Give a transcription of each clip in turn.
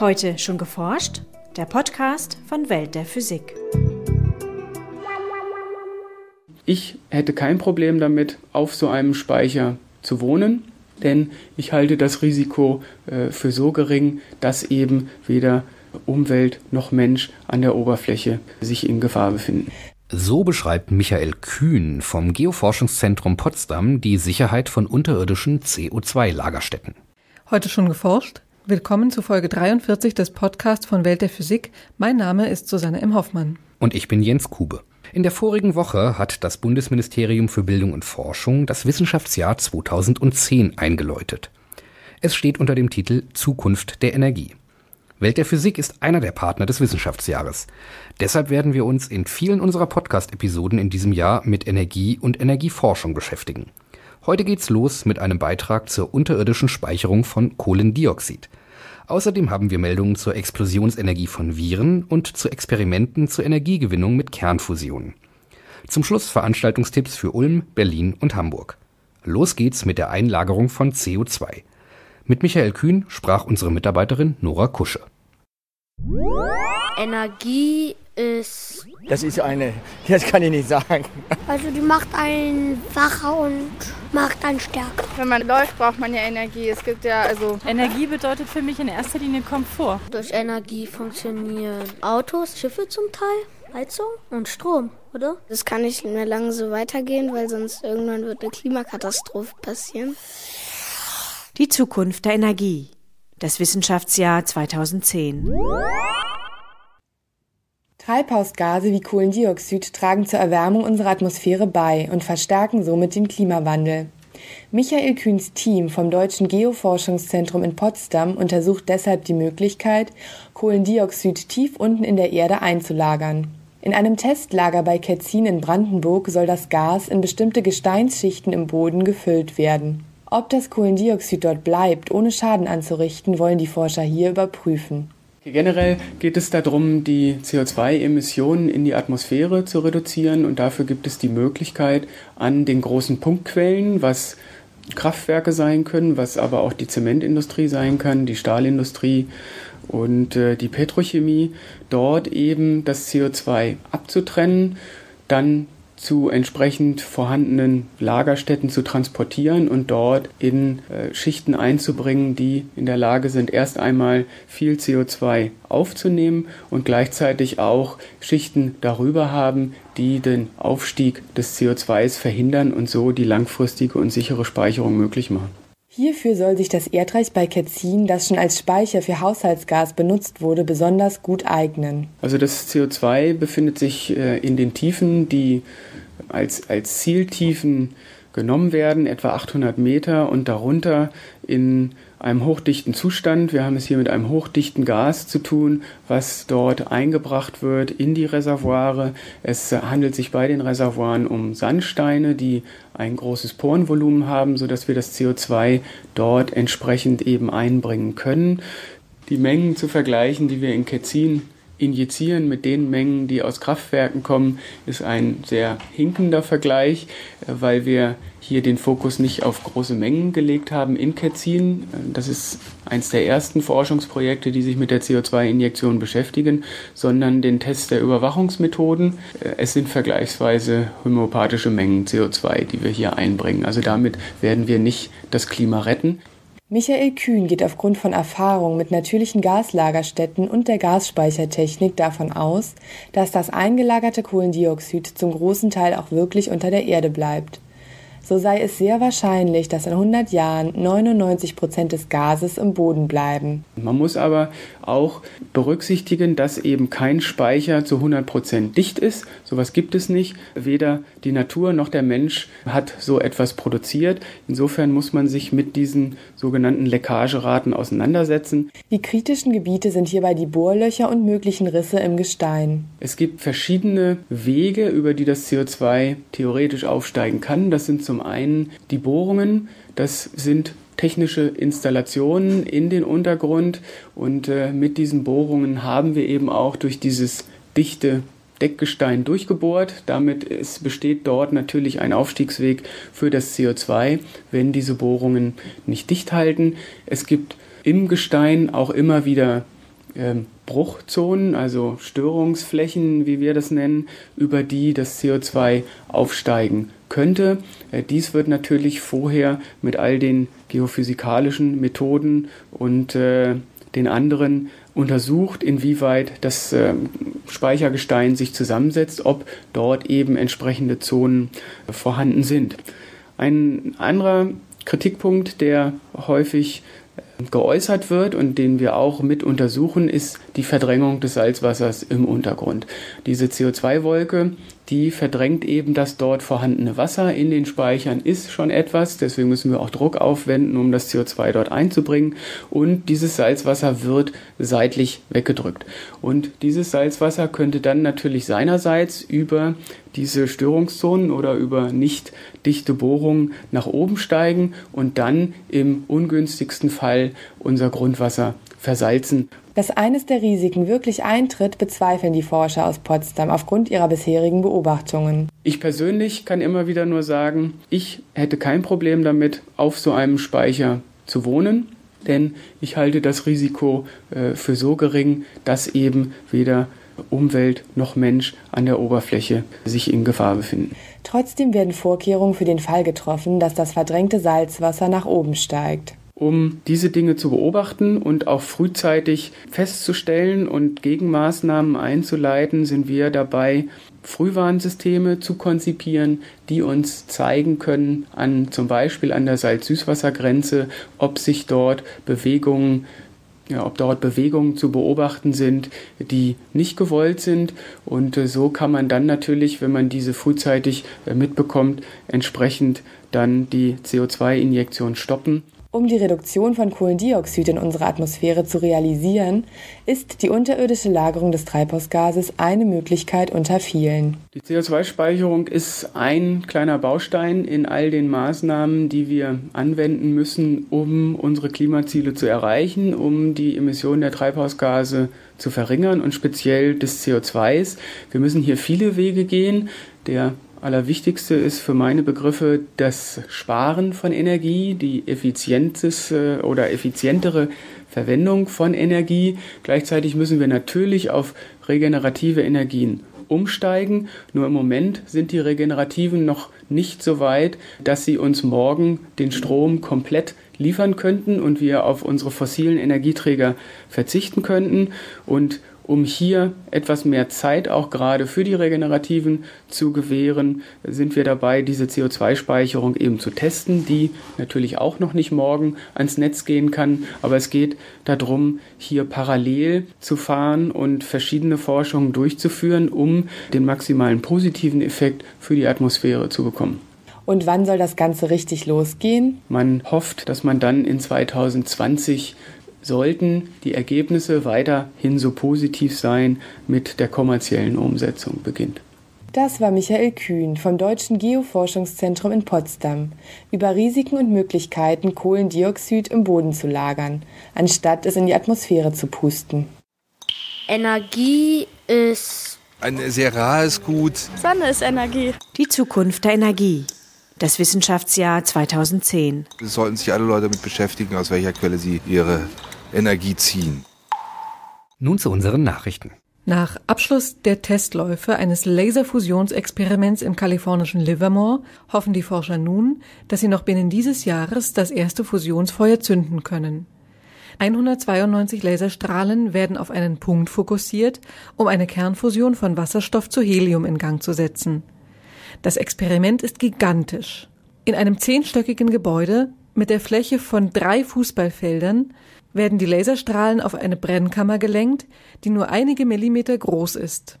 Heute schon geforscht? Der Podcast von Welt der Physik. Ich hätte kein Problem damit, auf so einem Speicher zu wohnen, denn ich halte das Risiko äh, für so gering, dass eben weder Umwelt noch Mensch an der Oberfläche sich in Gefahr befinden. So beschreibt Michael Kühn vom Geoforschungszentrum Potsdam die Sicherheit von unterirdischen CO2-Lagerstätten. Heute schon geforscht? Willkommen zu Folge 43 des Podcasts von Welt der Physik. Mein Name ist Susanne M. Hoffmann. Und ich bin Jens Kube. In der vorigen Woche hat das Bundesministerium für Bildung und Forschung das Wissenschaftsjahr 2010 eingeläutet. Es steht unter dem Titel Zukunft der Energie. Welt der Physik ist einer der Partner des Wissenschaftsjahres. Deshalb werden wir uns in vielen unserer Podcast-Episoden in diesem Jahr mit Energie und Energieforschung beschäftigen. Heute geht's los mit einem Beitrag zur unterirdischen Speicherung von Kohlendioxid. Außerdem haben wir Meldungen zur Explosionsenergie von Viren und zu Experimenten zur Energiegewinnung mit Kernfusion. Zum Schluss Veranstaltungstipps für Ulm, Berlin und Hamburg. Los geht's mit der Einlagerung von CO2. Mit Michael Kühn sprach unsere Mitarbeiterin Nora Kusche. Energie ist. Das ist eine, das kann ich nicht sagen. Also die macht einen wacher und macht einen stärker. Wenn man läuft, braucht man ja Energie. Es gibt ja also. Energie bedeutet für mich in erster Linie Komfort. Durch Energie funktionieren Autos, Schiffe zum Teil, Heizung und Strom, oder? Das kann nicht mehr lange so weitergehen, weil sonst irgendwann wird eine Klimakatastrophe passieren. Die Zukunft der Energie. Das Wissenschaftsjahr 2010. Treibhausgase wie Kohlendioxid tragen zur Erwärmung unserer Atmosphäre bei und verstärken somit den Klimawandel. Michael Kühns Team vom Deutschen Geoforschungszentrum in Potsdam untersucht deshalb die Möglichkeit, Kohlendioxid tief unten in der Erde einzulagern. In einem Testlager bei Ketzin in Brandenburg soll das Gas in bestimmte Gesteinsschichten im Boden gefüllt werden. Ob das Kohlendioxid dort bleibt, ohne Schaden anzurichten, wollen die Forscher hier überprüfen. Generell geht es darum, die CO2-Emissionen in die Atmosphäre zu reduzieren. Und dafür gibt es die Möglichkeit an den großen Punktquellen, was Kraftwerke sein können, was aber auch die Zementindustrie sein kann, die Stahlindustrie und äh, die Petrochemie, dort eben das CO2 abzutrennen, dann zu entsprechend vorhandenen Lagerstätten zu transportieren und dort in äh, Schichten einzubringen, die in der Lage sind, erst einmal viel CO2 aufzunehmen und gleichzeitig auch Schichten darüber haben, die den Aufstieg des CO2s verhindern und so die langfristige und sichere Speicherung möglich machen. Hierfür soll sich das Erdreich bei Ketzin, das schon als Speicher für Haushaltsgas benutzt wurde, besonders gut eignen. Also das CO2 befindet sich äh, in den Tiefen, die als, als Zieltiefen genommen werden, etwa 800 Meter und darunter in einem hochdichten Zustand. Wir haben es hier mit einem hochdichten Gas zu tun, was dort eingebracht wird in die Reservoire. Es handelt sich bei den Reservoiren um Sandsteine, die ein großes Porenvolumen haben, sodass wir das CO2 dort entsprechend eben einbringen können. Die Mengen zu vergleichen, die wir in Ketzin injizieren mit den Mengen, die aus Kraftwerken kommen, ist ein sehr hinkender Vergleich, äh, weil wir hier den Fokus nicht auf große Mengen gelegt haben in Ketzin. Äh, das ist eines der ersten Forschungsprojekte, die sich mit der CO2-Injektion beschäftigen, sondern den Test der Überwachungsmethoden. Äh, es sind vergleichsweise homöopathische Mengen CO2, die wir hier einbringen. Also damit werden wir nicht das Klima retten. Michael Kühn geht aufgrund von Erfahrung mit natürlichen Gaslagerstätten und der Gasspeichertechnik davon aus, dass das eingelagerte Kohlendioxid zum großen Teil auch wirklich unter der Erde bleibt so sei es sehr wahrscheinlich, dass in 100 Jahren 99 Prozent des Gases im Boden bleiben. Man muss aber auch berücksichtigen, dass eben kein Speicher zu 100 Prozent dicht ist. Sowas gibt es nicht. Weder die Natur noch der Mensch hat so etwas produziert. Insofern muss man sich mit diesen sogenannten Leckageraten auseinandersetzen. Die kritischen Gebiete sind hierbei die Bohrlöcher und möglichen Risse im Gestein. Es gibt verschiedene Wege, über die das CO2 theoretisch aufsteigen kann. Das sind zum zum einen die Bohrungen, das sind technische Installationen in den Untergrund und äh, mit diesen Bohrungen haben wir eben auch durch dieses dichte Deckgestein durchgebohrt. Damit ist, besteht dort natürlich ein Aufstiegsweg für das CO2, wenn diese Bohrungen nicht dicht halten. Es gibt im Gestein auch immer wieder ähm, Bruchzonen, also Störungsflächen, wie wir das nennen, über die das CO2 aufsteigen könnte. Äh, dies wird natürlich vorher mit all den geophysikalischen Methoden und äh, den anderen untersucht, inwieweit das äh, Speichergestein sich zusammensetzt, ob dort eben entsprechende Zonen äh, vorhanden sind. Ein anderer Kritikpunkt, der häufig geäußert wird und den wir auch mit untersuchen, ist die Verdrängung des Salzwassers im Untergrund. Diese CO2-Wolke, die verdrängt eben das dort vorhandene Wasser in den Speichern, ist schon etwas. Deswegen müssen wir auch Druck aufwenden, um das CO2 dort einzubringen. Und dieses Salzwasser wird seitlich weggedrückt. Und dieses Salzwasser könnte dann natürlich seinerseits über diese Störungszonen oder über nicht dichte Bohrungen nach oben steigen und dann im ungünstigsten Fall unser Grundwasser versalzen. Dass eines der Risiken wirklich eintritt, bezweifeln die Forscher aus Potsdam aufgrund ihrer bisherigen Beobachtungen. Ich persönlich kann immer wieder nur sagen, ich hätte kein Problem damit, auf so einem Speicher zu wohnen, denn ich halte das Risiko äh, für so gering, dass eben weder Umwelt noch Mensch an der Oberfläche sich in Gefahr befinden. Trotzdem werden Vorkehrungen für den Fall getroffen, dass das verdrängte Salzwasser nach oben steigt um diese Dinge zu beobachten und auch frühzeitig festzustellen und Gegenmaßnahmen einzuleiten, sind wir dabei, Frühwarnsysteme zu konzipieren, die uns zeigen können, an, zum Beispiel an der Salz-Süßwassergrenze, ob sich dort Bewegungen ja, ob dort Bewegungen zu beobachten sind, die nicht gewollt sind. Und äh, so kann man dann natürlich, wenn man diese frühzeitig äh, mitbekommt, entsprechend dann die CO2-Injektion stoppen um die Reduktion von Kohlendioxid in unserer Atmosphäre zu realisieren, ist die unterirdische Lagerung des Treibhausgases eine Möglichkeit unter vielen. Die CO2-Speicherung ist ein kleiner Baustein in all den Maßnahmen, die wir anwenden müssen, um unsere Klimaziele zu erreichen, um die Emissionen der Treibhausgase zu verringern und speziell des CO2s. Wir müssen hier viele Wege gehen. Der Allerwichtigste ist für meine Begriffe das Sparen von Energie, die effizienteste oder effizientere Verwendung von Energie. Gleichzeitig müssen wir natürlich auf regenerative Energien umsteigen. Nur im Moment sind die regenerativen noch nicht so weit, dass sie uns morgen den Strom komplett liefern könnten und wir auf unsere fossilen Energieträger verzichten könnten. Und um hier etwas mehr Zeit auch gerade für die Regenerativen zu gewähren, sind wir dabei, diese CO2-Speicherung eben zu testen, die natürlich auch noch nicht morgen ans Netz gehen kann. Aber es geht darum, hier parallel zu fahren und verschiedene Forschungen durchzuführen, um den maximalen positiven Effekt für die Atmosphäre zu bekommen. Und wann soll das Ganze richtig losgehen? Man hofft, dass man dann in 2020 sollten die Ergebnisse weiterhin so positiv sein, mit der kommerziellen Umsetzung beginnt. Das war Michael Kühn vom Deutschen Geoforschungszentrum in Potsdam über Risiken und Möglichkeiten, Kohlendioxid im Boden zu lagern, anstatt es in die Atmosphäre zu pusten. Energie ist ein sehr rares Gut. Sonne ist Energie. Die Zukunft der Energie. Das Wissenschaftsjahr 2010. Es sollten sich alle Leute damit beschäftigen, aus welcher Quelle sie ihre Energie ziehen. Nun zu unseren Nachrichten. Nach Abschluss der Testläufe eines Laserfusionsexperiments im kalifornischen Livermore hoffen die Forscher nun, dass sie noch binnen dieses Jahres das erste Fusionsfeuer zünden können. 192 Laserstrahlen werden auf einen Punkt fokussiert, um eine Kernfusion von Wasserstoff zu Helium in Gang zu setzen. Das Experiment ist gigantisch. In einem zehnstöckigen Gebäude mit der Fläche von drei Fußballfeldern werden die Laserstrahlen auf eine Brennkammer gelenkt, die nur einige Millimeter groß ist.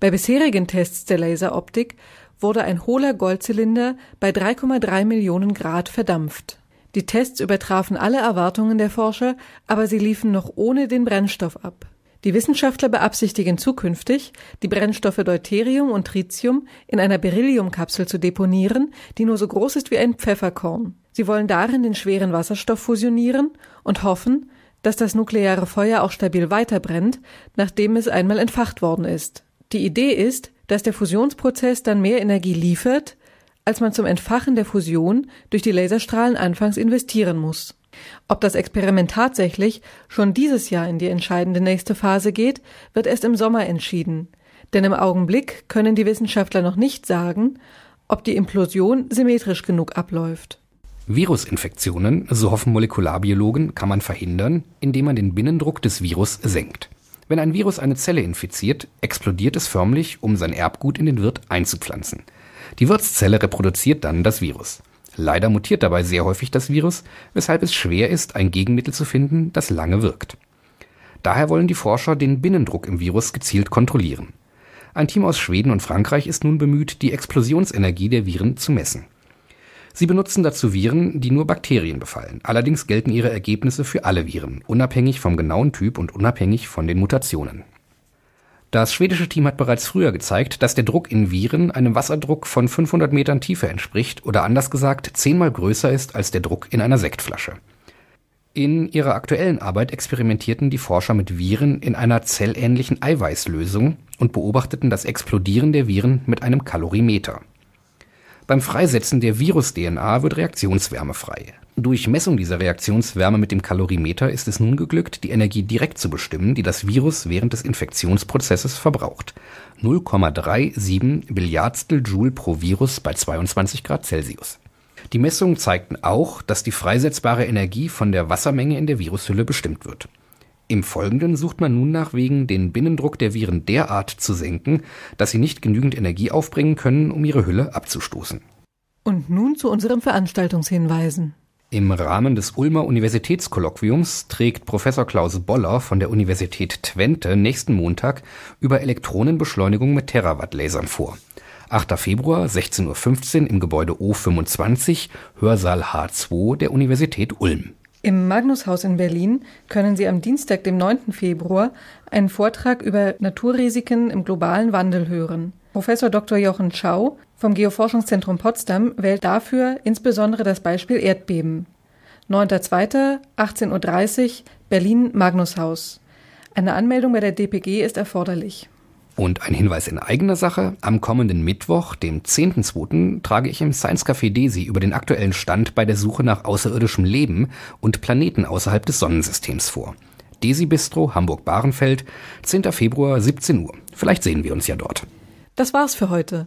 Bei bisherigen Tests der Laseroptik wurde ein hohler Goldzylinder bei 3,3 Millionen Grad verdampft. Die Tests übertrafen alle Erwartungen der Forscher, aber sie liefen noch ohne den Brennstoff ab. Die Wissenschaftler beabsichtigen zukünftig, die Brennstoffe Deuterium und Tritium in einer Berylliumkapsel zu deponieren, die nur so groß ist wie ein Pfefferkorn. Sie wollen darin den schweren Wasserstoff fusionieren und hoffen, dass das nukleare Feuer auch stabil weiterbrennt, nachdem es einmal entfacht worden ist. Die Idee ist, dass der Fusionsprozess dann mehr Energie liefert, als man zum Entfachen der Fusion durch die Laserstrahlen anfangs investieren muss. Ob das Experiment tatsächlich schon dieses Jahr in die entscheidende nächste Phase geht, wird erst im Sommer entschieden. Denn im Augenblick können die Wissenschaftler noch nicht sagen, ob die Implosion symmetrisch genug abläuft. Virusinfektionen, so hoffen Molekularbiologen, kann man verhindern, indem man den Binnendruck des Virus senkt. Wenn ein Virus eine Zelle infiziert, explodiert es förmlich, um sein Erbgut in den Wirt einzupflanzen. Die Wirtszelle reproduziert dann das Virus. Leider mutiert dabei sehr häufig das Virus, weshalb es schwer ist, ein Gegenmittel zu finden, das lange wirkt. Daher wollen die Forscher den Binnendruck im Virus gezielt kontrollieren. Ein Team aus Schweden und Frankreich ist nun bemüht, die Explosionsenergie der Viren zu messen. Sie benutzen dazu Viren, die nur Bakterien befallen. Allerdings gelten ihre Ergebnisse für alle Viren, unabhängig vom genauen Typ und unabhängig von den Mutationen. Das schwedische Team hat bereits früher gezeigt, dass der Druck in Viren einem Wasserdruck von 500 Metern Tiefe entspricht oder anders gesagt zehnmal größer ist als der Druck in einer Sektflasche. In ihrer aktuellen Arbeit experimentierten die Forscher mit Viren in einer zellähnlichen Eiweißlösung und beobachteten das Explodieren der Viren mit einem Kalorimeter. Beim Freisetzen der Virus-DNA wird Reaktionswärme frei. Durch Messung dieser Reaktionswärme mit dem Kalorimeter ist es nun geglückt, die Energie direkt zu bestimmen, die das Virus während des Infektionsprozesses verbraucht. 0,37 Billiardstel Joule pro Virus bei 22 Grad Celsius. Die Messungen zeigten auch, dass die freisetzbare Energie von der Wassermenge in der Virushülle bestimmt wird. Im Folgenden sucht man nun nach Wegen, den Binnendruck der Viren derart zu senken, dass sie nicht genügend Energie aufbringen können, um ihre Hülle abzustoßen. Und nun zu unseren Veranstaltungshinweisen. Im Rahmen des Ulmer Universitätskolloquiums trägt Professor Klaus Boller von der Universität Twente nächsten Montag über Elektronenbeschleunigung mit Terawatt-Lasern vor. 8. Februar, 16.15 Uhr im Gebäude O25, Hörsaal H2 der Universität Ulm. Im Magnushaus in Berlin können Sie am Dienstag, dem 9. Februar, einen Vortrag über Naturrisiken im globalen Wandel hören. Professor Dr. Jochen Schau vom Geoforschungszentrum Potsdam wählt dafür insbesondere das Beispiel Erdbeben. 9.2. 18.30 Uhr Berlin Magnushaus. Eine Anmeldung bei der DPG ist erforderlich. Und ein Hinweis in eigener Sache. Am kommenden Mittwoch, dem 10.2., trage ich im Science Café Desi über den aktuellen Stand bei der Suche nach außerirdischem Leben und Planeten außerhalb des Sonnensystems vor. Desi Bistro, Hamburg-Bahrenfeld, 10. Februar, 17 Uhr. Vielleicht sehen wir uns ja dort. Das war's für heute.